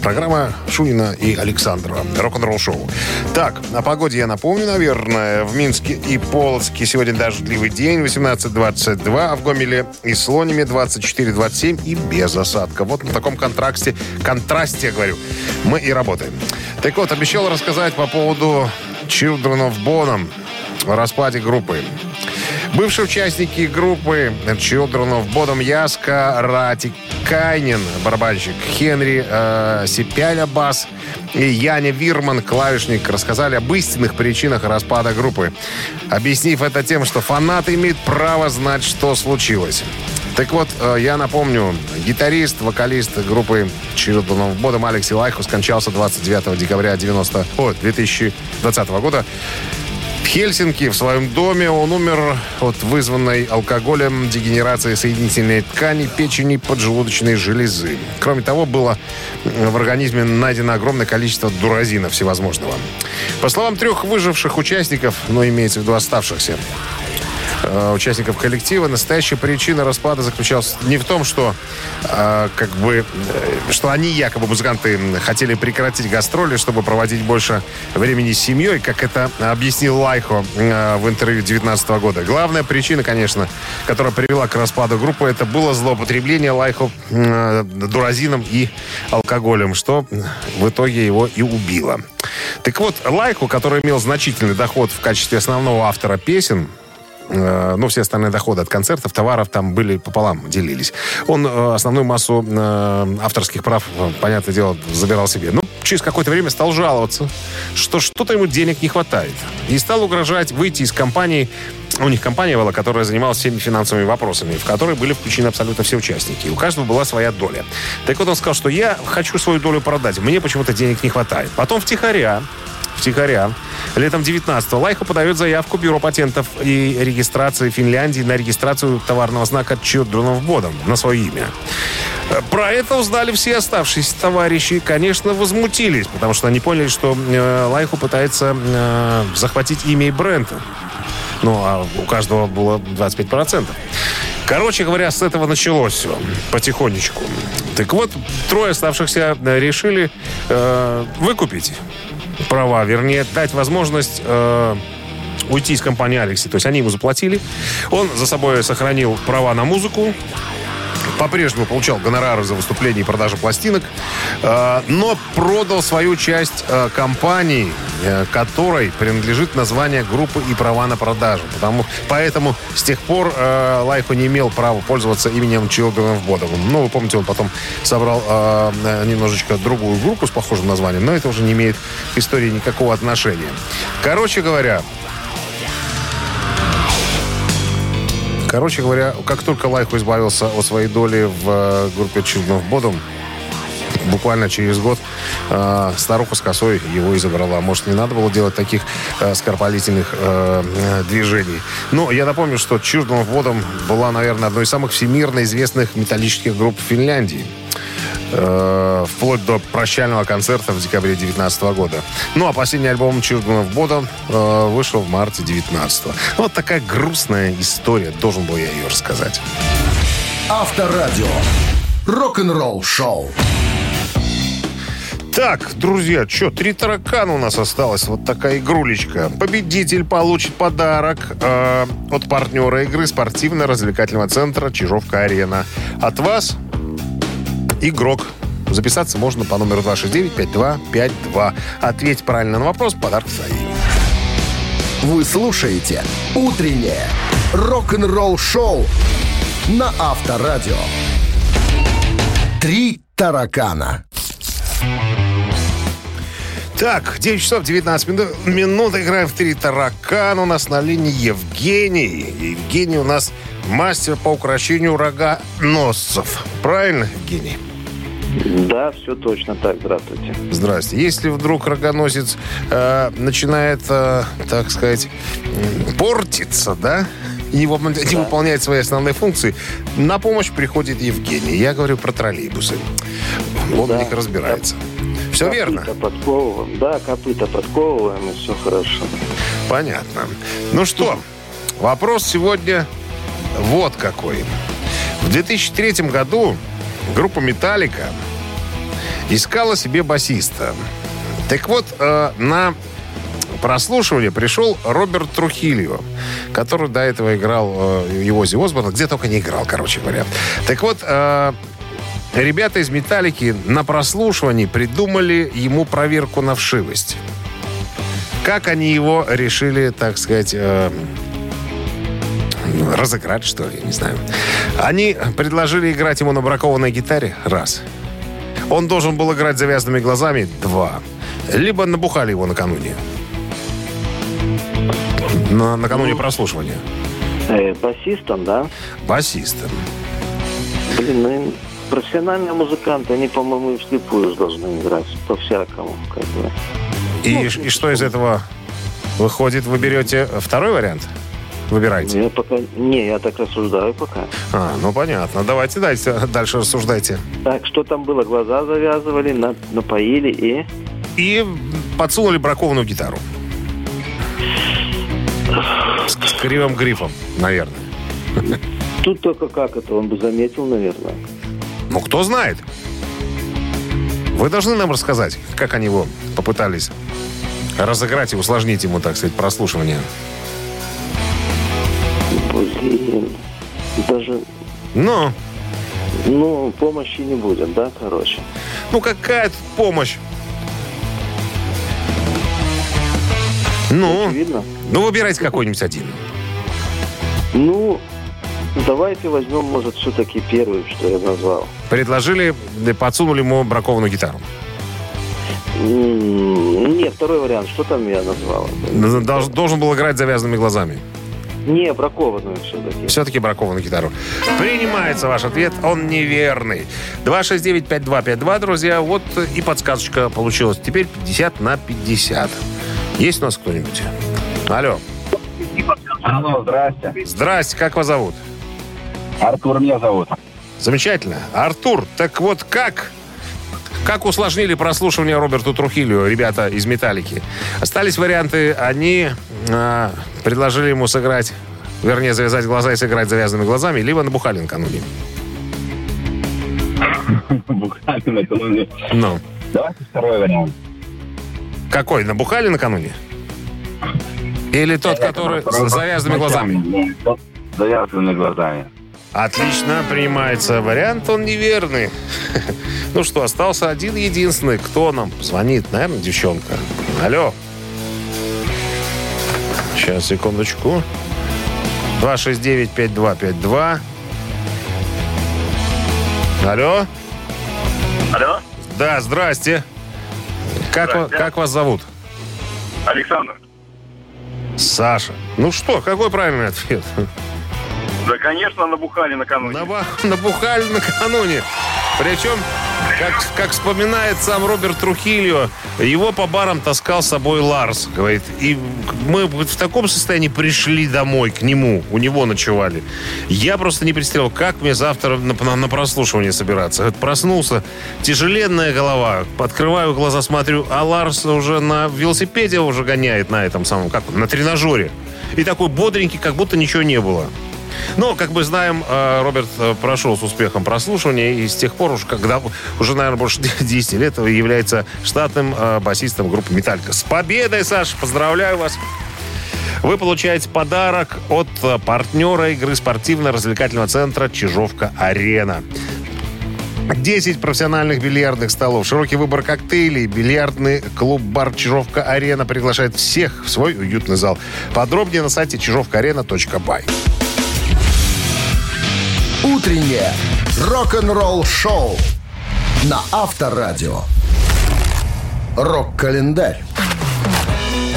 C: Программа Шунина и Александрова. Рок-н-ролл шоу. Так, о погоде я напомню, наверное. В Минске и Полоцке сегодня дождливый день. 18-22. А в Гомеле и Слониме 24-27 и без осадка. Вот на таком контрасте, контрасте, я говорю, мы и работаем. Так вот, обещал рассказать по поводу Children of Bonham, распаде группы. Бывшие участники группы Children of Bodom Яска, Рати Кайнин, барабанщик, Хенри э, Сипяля, бас и Яня Вирман, клавишник, рассказали об истинных причинах распада группы, объяснив это тем, что фанаты имеют право знать, что случилось. Так вот, э, я напомню, гитарист, вокалист группы Children of Bodom Алекси Лайху скончался 29 декабря 90, о, 2020 года Хельсинки, в своем доме. Он умер от вызванной алкоголем дегенерации соединительной ткани, печени, поджелудочной железы. Кроме того, было в организме найдено огромное количество дуразина всевозможного. По словам трех выживших участников, но имеется в виду оставшихся, э, участников коллектива, настоящая причина распада заключалась не в том, что э, как бы э, что они якобы музыканты хотели прекратить гастроли, чтобы проводить больше времени с семьей, как это объяснил Лайхо э, в интервью 2019 года. Главная причина, конечно, которая привела к распаду группы, это было злоупотребление Лайхо э, дуразином и алкоголем, что в итоге его и убило. Так вот, Лайху, который имел значительный доход в качестве основного автора песен, ну, все остальные доходы от концертов, товаров там были пополам, делились. Он э, основную массу э, авторских прав, понятное дело, забирал себе. Ну, через какое-то время стал жаловаться, что что-то ему денег не хватает. И стал угрожать выйти из компании. У них компания была, которая занималась всеми финансовыми вопросами, в которой были включены абсолютно все участники. И у каждого была своя доля. Так вот он сказал, что я хочу свою долю продать. Мне почему-то денег не хватает. Потом втихаря втихаря. Летом 19-го Лайха подает заявку Бюро патентов и регистрации Финляндии на регистрацию товарного знака of Bodom на свое имя. Про это узнали все оставшиеся товарищи конечно, возмутились, потому что они поняли, что э, Лайху пытается э, захватить имя и бренд. Ну, а у каждого было 25%. Короче говоря, с этого началось все потихонечку. Так вот, трое оставшихся э, решили э, выкупить права, вернее, дать возможность э, уйти из компании Алекси. То есть они ему заплатили. Он за собой сохранил права на музыку. По-прежнему получал гонорары за выступление и продажу пластинок, э, но продал свою часть э, компании, э, которой принадлежит название группы и права на продажу. Потому, поэтому с тех пор Лайфа не имел права пользоваться именем Children of Bodom. Ну, вы помните, он потом собрал немножечко другую группу с похожим названием, но это уже не имеет к истории никакого отношения. Короче говоря, Короче говоря, как только Лайху избавился от своей доли в э, группе Children of Bodom, буквально через год э, старуха с косой его и. Может, не надо было делать таких э, скоропалительных э, э, движений. Но я напомню, что of Bodom была, наверное, одной из самых всемирно известных металлических групп Финляндии. Э, вплоть до прощального концерта в декабре 2019 года. Ну, а последний альбом Children of Bodom э, вышел в марте 2019. Вот такая грустная история. Должен был я ее рассказать.
A: Авторадио. Рок-н-ролл шоу.
C: Так, друзья, что, три таракана у нас осталось. Вот такая игрулечка. Победитель получит подарок э, от партнера игры спортивно-развлекательного центра «Чижовка-арена». От вас игрок. Записаться можно по номеру 269-5252. Ответь правильно на вопрос, подарок свои.
A: Вы слушаете «Утреннее рок-н-ролл-шоу» на Авторадио. «Три таракана».
C: Так, 9 часов 19 минут, минут играем в три таракана. У нас на линии Евгений. Евгений у нас мастер по укрощению рога носцев. Правильно, Евгений?
E: Да, все точно так. Здравствуйте.
C: Здрасте. Если вдруг рогоносец э, начинает, э, так сказать, портиться, да, и не, не выполняет свои основные функции, на помощь приходит Евгений. Я говорю про троллейбусы. Он
E: Да.
C: в них разбирается. Все верно?
E: Копыта подковываем. Да, копыта подковываем, и все хорошо.
C: Понятно. Ну что, вопрос сегодня вот какой. В 2003 году группа «Металлика» искала себе басиста. Так вот, э, на прослушивание пришел Роберт Трухильо, который до этого играл э, его Ози Осборна, где только не играл, короче говоря. Так вот, э, ребята из «Металлики» на прослушивании придумали ему проверку на вшивость. Как они его решили, так сказать, э, разыграть, что ли, не знаю. Они предложили играть ему на бракованной гитаре, раз. Он должен был играть завязанными глазами, два. Либо набухали его накануне. На, накануне прослушивания.
E: Э, басистом, да?
C: Басистом.
E: Блин, ну, профессиональные музыканты, они, по-моему, и вслепую должны играть. По-всякому, как бы.
C: И, и что из этого выходит? Вы берете второй вариант? Выбирайте.
E: Я пока... Не, я так рассуждаю пока.
C: А, ну понятно. Давайте дальше, дальше рассуждайте.
E: Так, что там было? Глаза завязывали, на- напоили и...
C: И подсунули бракованную гитару. С, с кривым грифом, наверное.
E: Тут только как это, он бы заметил, наверное.
C: Ну, кто знает. Вы должны нам рассказать, как они его попытались разыграть и усложнить ему, так сказать, прослушивание.
E: Даже,
C: Ну,
E: ну, помощи не будет, да, короче?
C: ну какая тут помощь? Ну,
E: Видно?
C: ну выбирайте какой-нибудь один.
E: Ну, давайте возьмем, может, все-таки первый, что я назвал.
C: Предложили, да, подсунули ему бракованную гитару.
E: М, Не, второй вариант, что там я назвал?
C: Долж- Должен был играть завязанными глазами.
E: Не, бракованную все-таки.
C: Все-таки бракованную гитару. Принимается ваш ответ, он неверный. 269-5252, друзья, вот и подсказочка получилась. Теперь 50 на 50. Есть у нас кто-нибудь? Алло.
G: Алло, здрасте.
C: Здрасте, как вас зовут?
G: Артур меня зовут.
C: Замечательно. Артур, так вот как? Как усложнили прослушивание Роберту Трухилью ребята из «Металлики»? Остались варианты. Они а, предложили ему сыграть, вернее, завязать глаза и сыграть завязанными глазами, либо набухали накануне.
G: Буквально накануне.
C: Ну,
G: Давайте второй вариант.
C: какой? Набухали накануне? Или тот, который с завязанными глазами?
G: Завязанными глазами.
C: Отлично, принимается вариант, он неверный. Ну что, остался один единственный. Кто нам звонит? Наверное, девчонка. Алло. Сейчас, секундочку. 269-5252. Алло.
D: Алло,
C: Да, здрасте. Как, ва- как вас зовут?
D: Александр.
C: Саша. Ну что, какой правильный ответ?
D: Да, конечно, набухали накануне.
C: Наба- Набухали накануне. Причем, как, как вспоминает сам Роберт Трухильо, его по барам таскал с собой Ларс. Говорит, и мы в таком состоянии пришли домой к нему, у него ночевали. Я просто не представлял, как мне завтра на, на- на прослушивание собираться. Вот проснулся, тяжеленная голова, открываю глаза, смотрю, а Ларс уже на велосипеде уже гоняет на этом самом, как на тренажере. И такой бодренький, как будто ничего не было. Но, как мы знаем, э, Роберт э, прошел с успехом прослушивания и с тех пор, уже, когда уже, наверное, больше 10 лет является штатным э, басистом группы «Металлика». С победой, Саш! Поздравляю вас! Вы получаете подарок от э, партнера игры спортивно-развлекательного центра «Чижовка-Арена». 10 профессиональных бильярдных столов, широкий выбор коктейлей, бильярдный клуб-бар «Чижовка-Арена» приглашает всех в свой уютный зал. Подробнее на сайте чижовкаарена.бай.
A: Утреннее рок-н-ролл-шоу на Авторадио. Рок-календарь.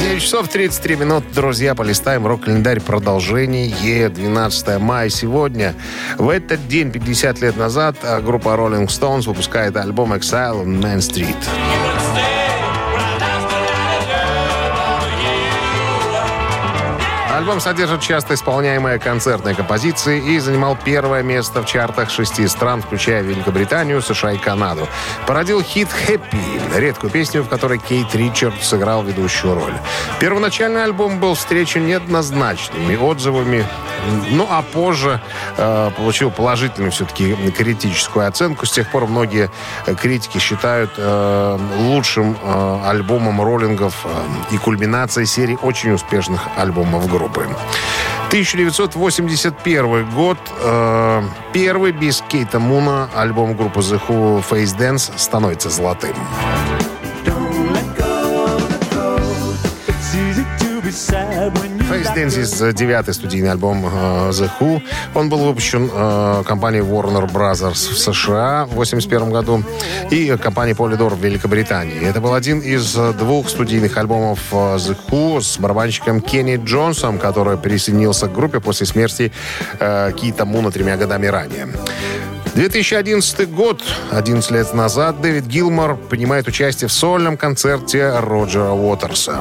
C: 9 часов 33 минут, друзья, полистаем рок-календарь продолжение 12 мая сегодня. В этот день, 50 лет назад, группа Rolling Stones выпускает альбом Exile on Main Street. Альбом содержит часто исполняемые концертные композиции и занимал первое место в чартах шести стран, включая Великобританию, США и Канаду. Породил хит «Happy», редкую песню, в которой Кейт Ричард сыграл ведущую роль. Первоначальный альбом был встречен неоднозначными отзывами, ну а позже э, получил положительную все-таки критическую оценку. С тех пор многие критики считают э, лучшим э, альбомом роллингов э, и кульминацией серии очень успешных альбомов группы. 1981 год. э, первый без Кейта Муна альбом группы The Who Face Dance становится золотым. Face Dances, девятый студийный альбом э, The Who. Он был выпущен э, компанией Warner Brothers в США в 1981 году и компанией Polydor в Великобритании. Это был один из э, двух студийных альбомов э, The Who с барабанщиком Кенни Джонсом, который присоединился к группе после смерти э, Кита Муна тремя годами ранее. 2011 год, 11 лет назад, Дэвид Гилмор принимает участие в сольном концерте Роджера Уотерса.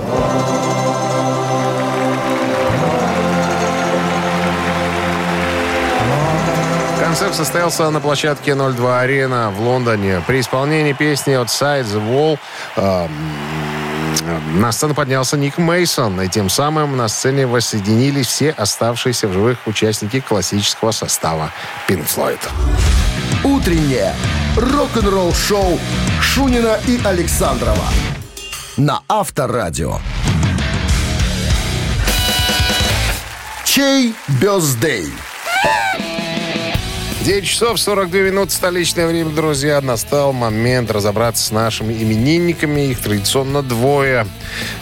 C: Концерт состоялся на площадке 02 Арена в Лондоне. При исполнении песни «Outside the Wall» эм, на сцену поднялся Ник Мейсон, и тем самым на сцене воссоединились все оставшиеся в живых участники классического состава Pink Floyd.
A: Утреннее рок-н-ролл-шоу Шунина и Александрова на Авторадио. Чей бездей?
C: 9 часов 42 минут столичное время, друзья. Настал момент разобраться с нашими именинниками. Их традиционно двое.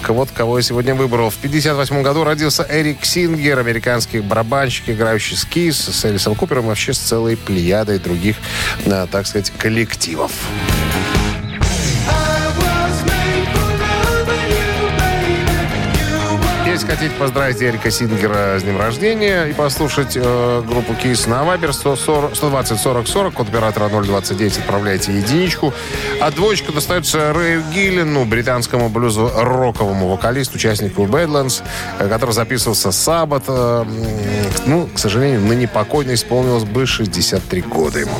C: Вот кого я сегодня выбрал. В 58 году родился Эрик Сингер, американский барабанщик, играющий с Кис, с Элисом Купером, вообще с целой плеядой других, э, так сказать, коллективов. Хотите поздравить Эрика Сингера с днем рождения и послушать э, группу Кис на Вайбер 140 120 40 40, код оператора 029, отправляйте единичку. А двоечка достается Рэю Гиллину, британскому блюз-роковому вокалисту, участнику Badlands, э, который записывался Саббат. Э, ну, к сожалению, ныне покойно исполнилось бы 63 года ему.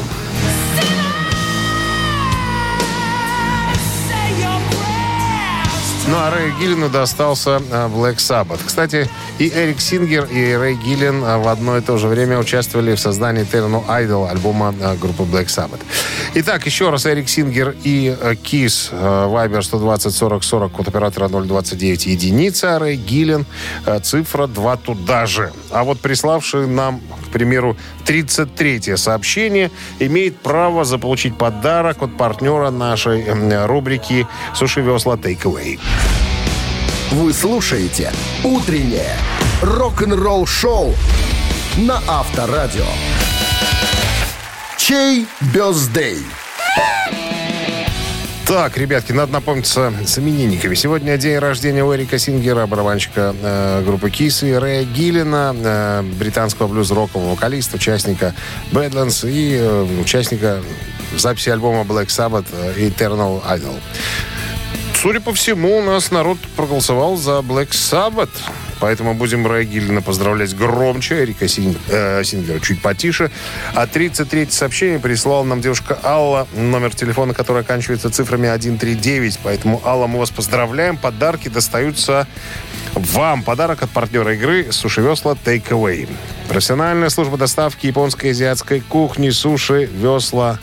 C: Ну, а Рэй Гиллину достался э, Black Sabbath. Кстати, и Эрик Сингер, и Рэй Гиллин э, в одно и то же время участвовали в создании Eternal Idol, альбома э, группы Black Sabbath. Итак, еще раз Эрик Сингер и Кис, Вайбер 120 40 40, код оператора 029, единица, а Рэй Гиллин, цифра 2 туда же. А вот приславший нам, к примеру, 33-е сообщение имеет право заполучить подарок от партнера нашей рубрики «Суши весла Takeaway».
A: Вы слушаете «Утреннее рок-н-ролл-шоу» на Авторадио. Чей бездей?
C: Так, ребятки, надо напомниться с именинниками. Сегодня день рождения у Эрика Сингера, барабанщика э, группы Кис, и Рэя Гиллина, э, британского блюз-рокового вокалиста, участника Badlands и э, участника записи альбома Black Sabbath э, Eternal Idol. Судя по всему, у нас народ проголосовал за Black Sabbath. Поэтому будем Рэя Гиллина поздравлять громче, Эрика Син- э, Сингера чуть потише. А 33 сообщение прислала нам девушка Алла, номер телефона, который оканчивается цифрами 139. Поэтому, Алла, мы вас поздравляем. Подарки достаются вам. Подарок от партнера игры «Суши Весла Take Away». Профессиональная служба доставки японской и азиатской кухни «Суши Весла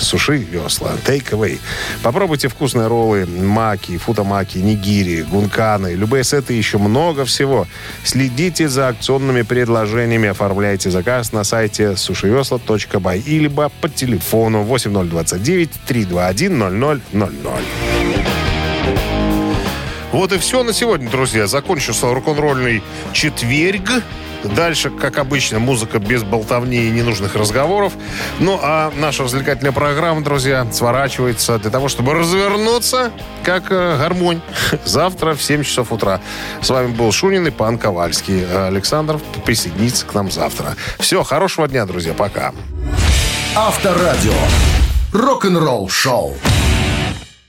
C: Суши весла. Away. Попробуйте вкусные роллы, маки, футамаки, нигири, гунканы. Любые сеты, еще много всего. Следите за акционными предложениями. Оформляйте заказ на сайте сушивесла.бай или по телефону 8029 321 0000. Вот и все на сегодня, друзья. Закончился рок-н-ролльный четверг. Дальше, как обычно, музыка без болтовни и ненужных разговоров. Ну, а наша развлекательная программа, друзья, сворачивается для того, чтобы развернуться, как э, гармонь, завтра в 7 часов утра. С вами был Шунин и пан Ковальский. Александр присоединится к нам завтра. Все, хорошего дня, друзья. Пока.
A: Авторадио. Рок-н-ролл шоу.